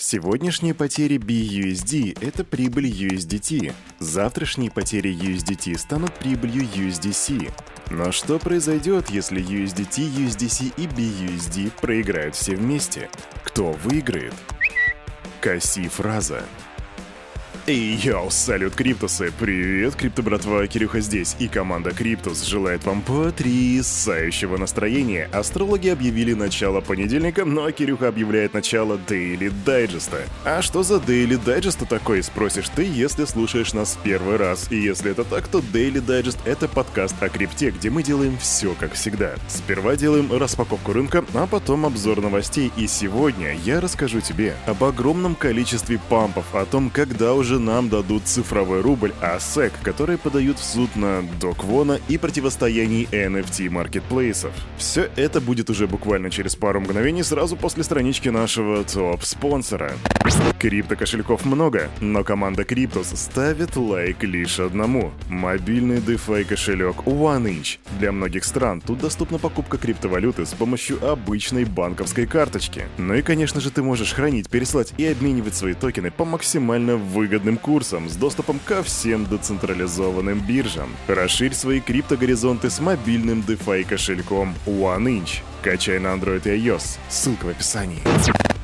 Сегодняшние потери BUSD – это прибыль USDT. Завтрашние потери USDT станут прибылью USDC. Но что произойдет, если USDT, USDC и BUSD проиграют все вместе? Кто выиграет? Каси фраза. Ey, yo, салют, Криптусы! Привет, Крипто братва, Кирюха здесь, и команда Криптус желает вам потрясающего настроения. Астрологи объявили начало понедельника, ну а Кирюха объявляет начало Daily Дайджеста. А что за Daily Дайджест такой, спросишь ты, если слушаешь нас первый раз. И если это так, то Daily Digest — это подкаст о крипте, где мы делаем все как всегда. Сперва делаем распаковку рынка, а потом обзор новостей. И сегодня я расскажу тебе об огромном количестве пампов, о том, когда уже нам дадут цифровой рубль, а SEC, которые подают в суд на Доквона и противостоянии NFT маркетплейсов. Все это будет уже буквально через пару мгновений сразу после странички нашего топ-спонсора. Крипто-кошельков много, но команда Cryptos ставит лайк лишь одному. Мобильный DeFi кошелек OneInch. Для многих стран тут доступна покупка криптовалюты с помощью обычной банковской карточки. Ну и конечно же ты можешь хранить, переслать и обменивать свои токены по максимально выгодным выгодным курсом с доступом ко всем децентрализованным биржам. Расширь свои криптогоризонты с мобильным DeFi кошельком OneInch. Качай на Android и iOS. Ссылка в описании.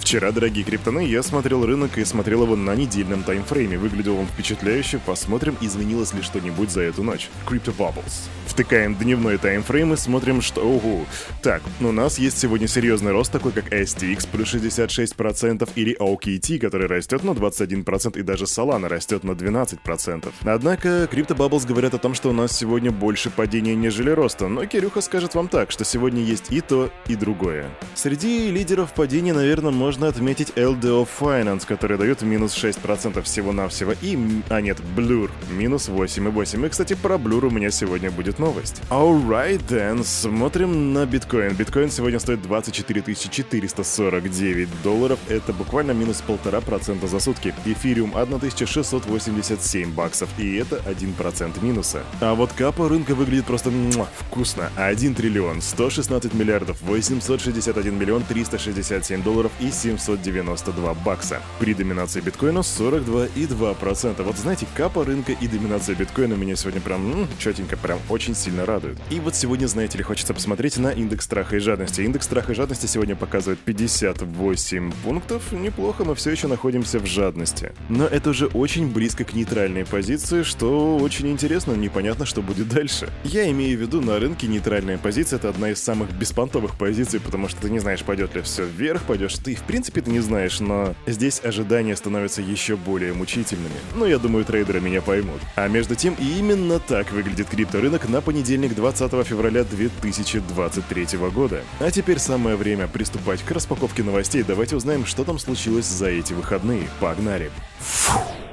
Вчера, дорогие криптоны, я смотрел рынок и смотрел его на недельном таймфрейме. Выглядел он впечатляюще. Посмотрим, изменилось ли что-нибудь за эту ночь. Crypto Bubbles. Втыкаем дневной таймфрейм и смотрим, что... Ого. Так, у нас есть сегодня серьезный рост, такой как STX плюс 66% или OKT, который растет на 21% и даже Solana растет на 12%. Однако, Crypto Bubbles говорят о том, что у нас сегодня больше падения, нежели роста. Но Кирюха скажет вам так, что сегодня есть и то, и другое. Среди лидеров падения, наверное, можно можно отметить LDO Finance, который дает минус 6% всего-навсего, и, а нет, Blur, минус 8,8. И, кстати, про Blur у меня сегодня будет новость. Alright then, смотрим на биткоин. Биткоин сегодня стоит 24 449 долларов, это буквально минус 1,5% за сутки. Эфириум 1687 баксов, и это 1% минуса. А вот капа рынка выглядит просто муа, вкусно. 1 триллион 116 миллиардов 861 миллион 367 долларов и 792 бакса. При доминации биткоина 42,2%. Вот знаете, капа рынка и доминация биткоина меня сегодня прям м, четенько, прям очень сильно радует. И вот сегодня, знаете ли, хочется посмотреть на индекс страха и жадности. Индекс страха и жадности сегодня показывает 58 пунктов. Неплохо, мы все еще находимся в жадности. Но это уже очень близко к нейтральной позиции, что очень интересно, непонятно, что будет дальше. Я имею в виду, на рынке нейтральная позиция это одна из самых беспонтовых позиций, потому что ты не знаешь, пойдет ли все вверх, пойдешь ты в принципе ты не знаешь, но здесь ожидания становятся еще более мучительными. Но я думаю, трейдеры меня поймут. А между тем, именно так выглядит крипторынок на понедельник 20 февраля 2023 года. А теперь самое время приступать к распаковке новостей. Давайте узнаем, что там случилось за эти выходные. Погнали! Фу.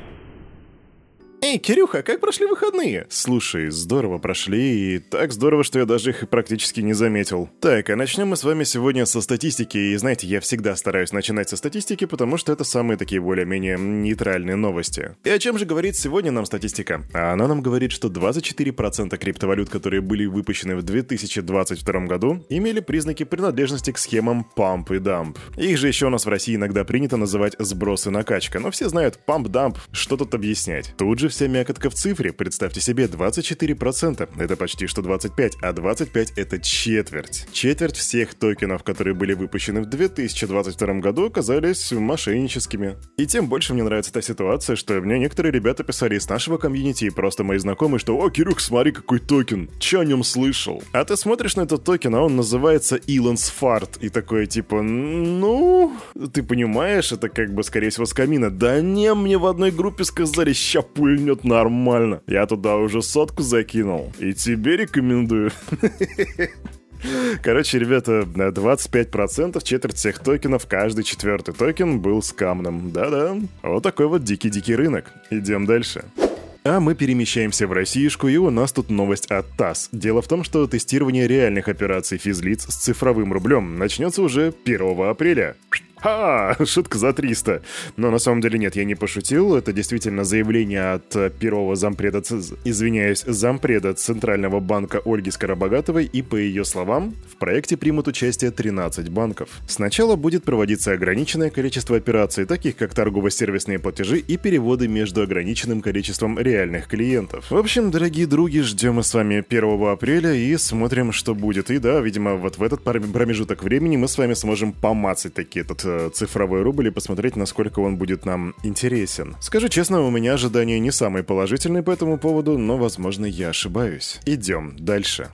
«Эй, Кирюха, как прошли выходные?» «Слушай, здорово прошли, и так здорово, что я даже их практически не заметил. Так, а начнем мы с вами сегодня со статистики, и знаете, я всегда стараюсь начинать со статистики, потому что это самые такие более-менее нейтральные новости. И о чем же говорит сегодня нам статистика? А она нам говорит, что 24% криптовалют, которые были выпущены в 2022 году, имели признаки принадлежности к схемам Pump и Dump. Их же еще у нас в России иногда принято называть сброс и накачка, но все знают Pump-Dump, что тут объяснять. Тут же вся мякотка в цифре, представьте себе, 24%. Это почти что 25, а 25 это четверть. Четверть всех токенов, которые были выпущены в 2022 году, оказались мошенническими. И тем больше мне нравится та ситуация, что мне некоторые ребята писали из нашего комьюнити и просто мои знакомые, что «О, Кирюх, смотри, какой токен! Че о нем слышал?» А ты смотришь на этот токен, а он называется Elon's Fart. И такое типа, ну... Ты понимаешь, это как бы, скорее всего, скамина. Да не, мне в одной группе сказали, ща пуль пульнет нормально. Я туда уже сотку закинул. И тебе рекомендую. Короче, ребята, 25% четверть всех токенов, каждый четвертый токен был скамным. Да-да, вот такой вот дикий-дикий рынок. Идем дальше. А мы перемещаемся в Россиюшку, и у нас тут новость от ТАСС. Дело в том, что тестирование реальных операций физлиц с цифровым рублем начнется уже 1 апреля. Ха, шутка за 300. Но на самом деле нет, я не пошутил. Это действительно заявление от первого зампреда, извиняюсь, зампреда Центрального банка Ольги Скоробогатовой. И по ее словам, в проекте примут участие 13 банков. Сначала будет проводиться ограниченное количество операций, таких как торгово-сервисные платежи и переводы между ограниченным количеством реальных клиентов. В общем, дорогие други, ждем мы с вами 1 апреля и смотрим, что будет. И да, видимо, вот в этот промежуток времени мы с вами сможем помацать таки этот э, цифровой рубль и посмотреть, насколько он будет нам интересен. Скажу честно, у меня ожидания не самые положительные по этому поводу, но, возможно, я ошибаюсь. Идем дальше.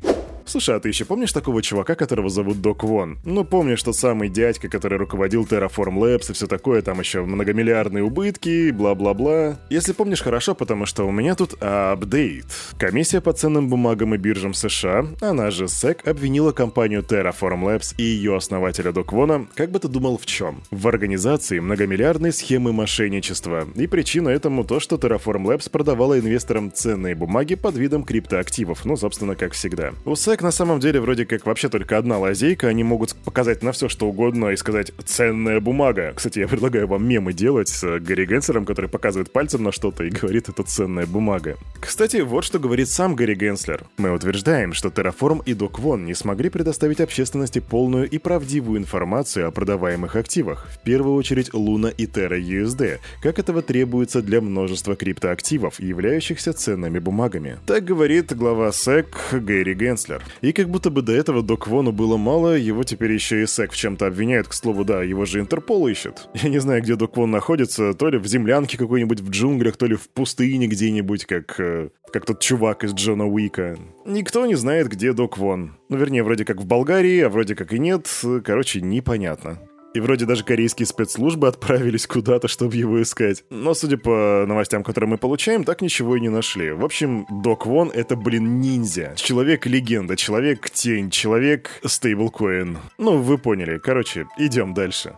Слушай, а ты еще помнишь такого чувака, которого зовут Док Вон? Ну, помнишь тот самый дядька, который руководил Terraform Labs и все такое, там еще многомиллиардные убытки, бла-бла-бла. Если помнишь хорошо, потому что у меня тут апдейт. Комиссия по ценным бумагам и биржам США, она же SEC, обвинила компанию Terraform Labs и ее основателя Док Вона, как бы ты думал в чем? В организации многомиллиардной схемы мошенничества. И причина этому то, что Terraform Labs продавала инвесторам ценные бумаги под видом криптоактивов, ну, собственно, как всегда. У SEC так на самом деле вроде как вообще только одна лазейка, они могут показать на все что угодно и сказать «ценная бумага». Кстати, я предлагаю вам мемы делать с Гарри Генслером, который показывает пальцем на что-то и говорит «это ценная бумага». Кстати, вот что говорит сам Гарри Генслер. Мы утверждаем, что Terraform и DocWon не смогли предоставить общественности полную и правдивую информацию о продаваемых активах, в первую очередь Luna и Terra USD, как этого требуется для множества криптоактивов, являющихся ценными бумагами. Так говорит глава SEC Гэри Генслер. И как будто бы до этого Док Вону было мало, его теперь еще и СЭК в чем-то обвиняют, к слову, да, его же Интерпол ищет. Я не знаю, где Док Вон находится, то ли в землянке какой-нибудь в джунглях, то ли в пустыне где-нибудь, как... Э, как тот чувак из Джона Уика. Никто не знает, где Док Вон. Ну, вернее, вроде как в Болгарии, а вроде как и нет. Короче, непонятно. И вроде даже корейские спецслужбы отправились куда-то, чтобы его искать. Но, судя по новостям, которые мы получаем, так ничего и не нашли. В общем, Док Вон — это, блин, ниндзя. Человек-легенда, человек-тень, человек-стейблкоин. Ну, вы поняли. Короче, идем дальше.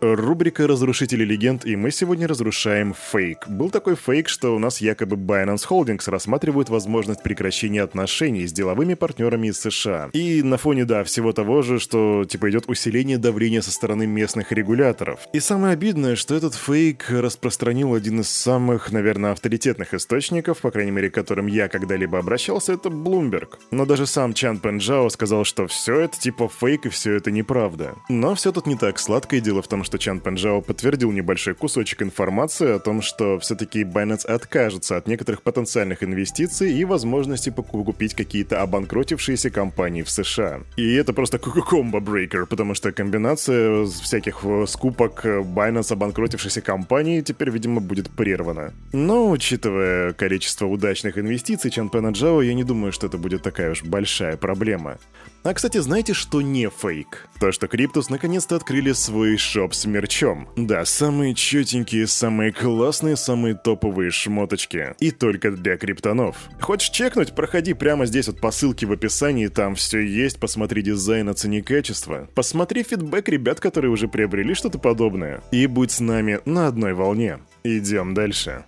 Рубрика «Разрушители легенд», и мы сегодня разрушаем фейк. Был такой фейк, что у нас якобы Binance Holdings рассматривают возможность прекращения отношений с деловыми партнерами из США. И на фоне, да, всего того же, что, типа, идет усиление давления со стороны местных регуляторов. И самое обидное, что этот фейк распространил один из самых, наверное, авторитетных источников, по крайней мере, к которым я когда-либо обращался, это Bloomberg. Но даже сам Чан Пенджао сказал, что все это типа фейк и все это неправда. Но все тут не так сладко, и дело в том, что Чан Пенджао подтвердил небольшой кусочек информации о том, что все-таки Binance откажется от некоторых потенциальных инвестиций и возможности купить какие-то обанкротившиеся компании в США. И это просто комбо-брейкер, потому что комбинация всяких э, скупок Binance обанкротившихся компаний теперь, видимо, будет прервана. Но, учитывая количество удачных инвестиций Чан Пенджао, я не думаю, что это будет такая уж большая проблема. А, кстати, знаете, что не фейк? То, что Криптус наконец-то открыли свой шоп с мерчом. Да, самые чётенькие, самые классные, самые топовые шмоточки. И только для криптанов. Хочешь чекнуть? Проходи прямо здесь вот по ссылке в описании, там все есть, посмотри дизайн, оцени качество. Посмотри фидбэк ребят, которые уже приобрели что-то подобное. И будь с нами на одной волне. Идем дальше.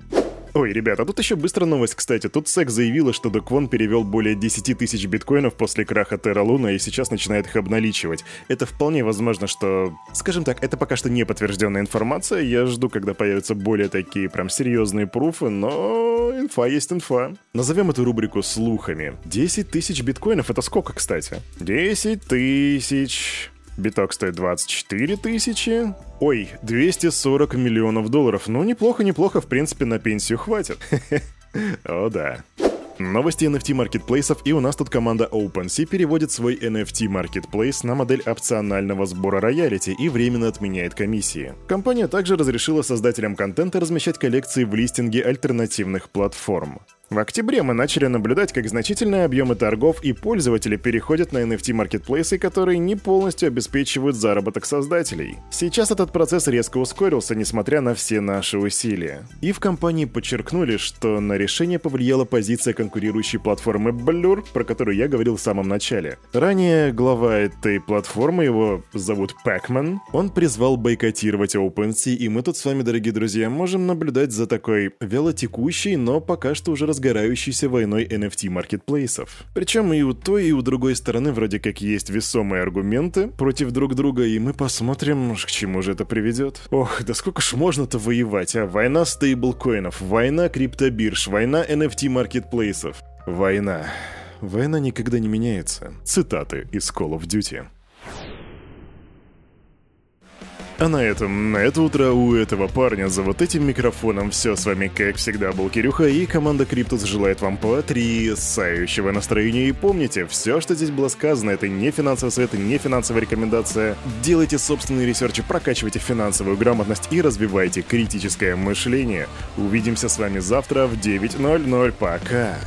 Ой, ребята, тут еще быстро новость, кстати. Тут SEC заявила, что До Квон перевел более 10 тысяч биткоинов после краха Terra Luna и сейчас начинает их обналичивать. Это вполне возможно, что... Скажем так, это пока что не подтвержденная информация. Я жду, когда появятся более такие прям серьезные пруфы, но инфа есть инфа. Назовем эту рубрику слухами. 10 тысяч биткоинов — это сколько, кстати? 10 тысяч... Биток стоит 24 тысячи. Ой, 240 миллионов долларов. Ну, неплохо-неплохо, в принципе, на пенсию хватит. О, да. Новости NFT маркетплейсов, и у нас тут команда OpenSea переводит свой NFT маркетплейс на модель опционального сбора роялти и временно отменяет комиссии. Компания также разрешила создателям контента размещать коллекции в листинге альтернативных платформ. В октябре мы начали наблюдать, как значительные объемы торгов и пользователи переходят на NFT-маркетплейсы, которые не полностью обеспечивают заработок создателей. Сейчас этот процесс резко ускорился, несмотря на все наши усилия. И в компании подчеркнули, что на решение повлияла позиция конкурирующей платформы Blur, про которую я говорил в самом начале. Ранее глава этой платформы, его зовут Пэкман, он призвал бойкотировать OpenSea, и мы тут с вами, дорогие друзья, можем наблюдать за такой вялотекущей, но пока что уже разговорной разгорающейся войной NFT-маркетплейсов. Причем и у той, и у другой стороны вроде как есть весомые аргументы против друг друга, и мы посмотрим, к чему же это приведет. Ох, да сколько ж можно-то воевать, а? Война стейблкоинов, война криптобирж, война NFT-маркетплейсов. Война. Война никогда не меняется. Цитаты из Call of Duty. А на этом, на это утро у этого парня за вот этим микрофоном все с вами, как всегда, был Кирюха, и команда Криптус желает вам потрясающего настроения. И помните, все, что здесь было сказано, это не финансовый совет, не финансовая рекомендация. Делайте собственные ресерчи, прокачивайте финансовую грамотность и развивайте критическое мышление. Увидимся с вами завтра в 9.00. Пока!